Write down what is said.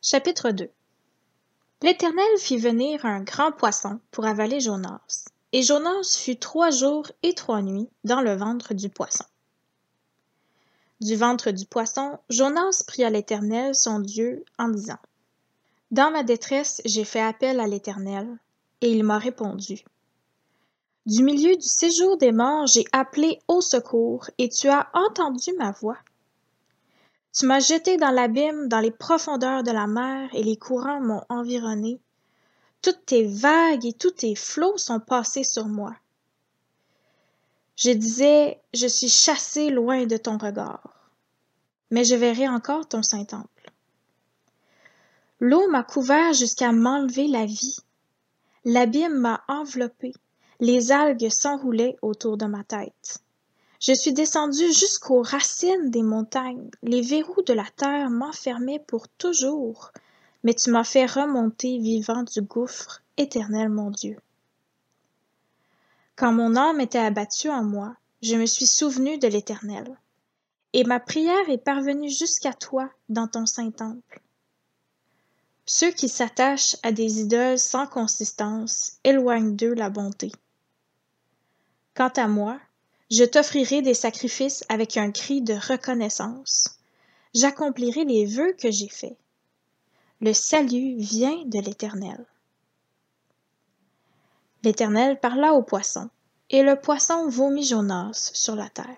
Chapitre 2 L'Éternel fit venir un grand poisson pour avaler Jonas, et Jonas fut trois jours et trois nuits dans le ventre du poisson. Du ventre du poisson, Jonas pria l'Éternel son Dieu en disant Dans ma détresse, j'ai fait appel à l'Éternel, et il m'a répondu. Du milieu du séjour des morts, j'ai appelé au secours, et tu as entendu ma voix. Tu m'as jeté dans l'abîme, dans les profondeurs de la mer, et les courants m'ont environné. Toutes tes vagues et tous tes flots sont passés sur moi. Je disais, je suis chassé loin de ton regard, mais je verrai encore ton Saint-Temple. L'eau m'a couvert jusqu'à m'enlever la vie. L'abîme m'a enveloppé. Les algues s'enroulaient autour de ma tête. Je suis descendu jusqu'aux racines des montagnes. Les verrous de la terre m'enfermaient pour toujours. Mais tu m'as fait remonter vivant du gouffre, éternel mon Dieu. Quand mon âme était abattue en moi, je me suis souvenu de l'Éternel. Et ma prière est parvenue jusqu'à toi dans ton saint temple. Ceux qui s'attachent à des idoles sans consistance éloignent d'eux la bonté. Quant à moi, je t'offrirai des sacrifices avec un cri de reconnaissance. J'accomplirai les vœux que j'ai faits. Le salut vient de l'Éternel. L'Éternel parla au poisson, et le poisson vomit Jonas sur la terre.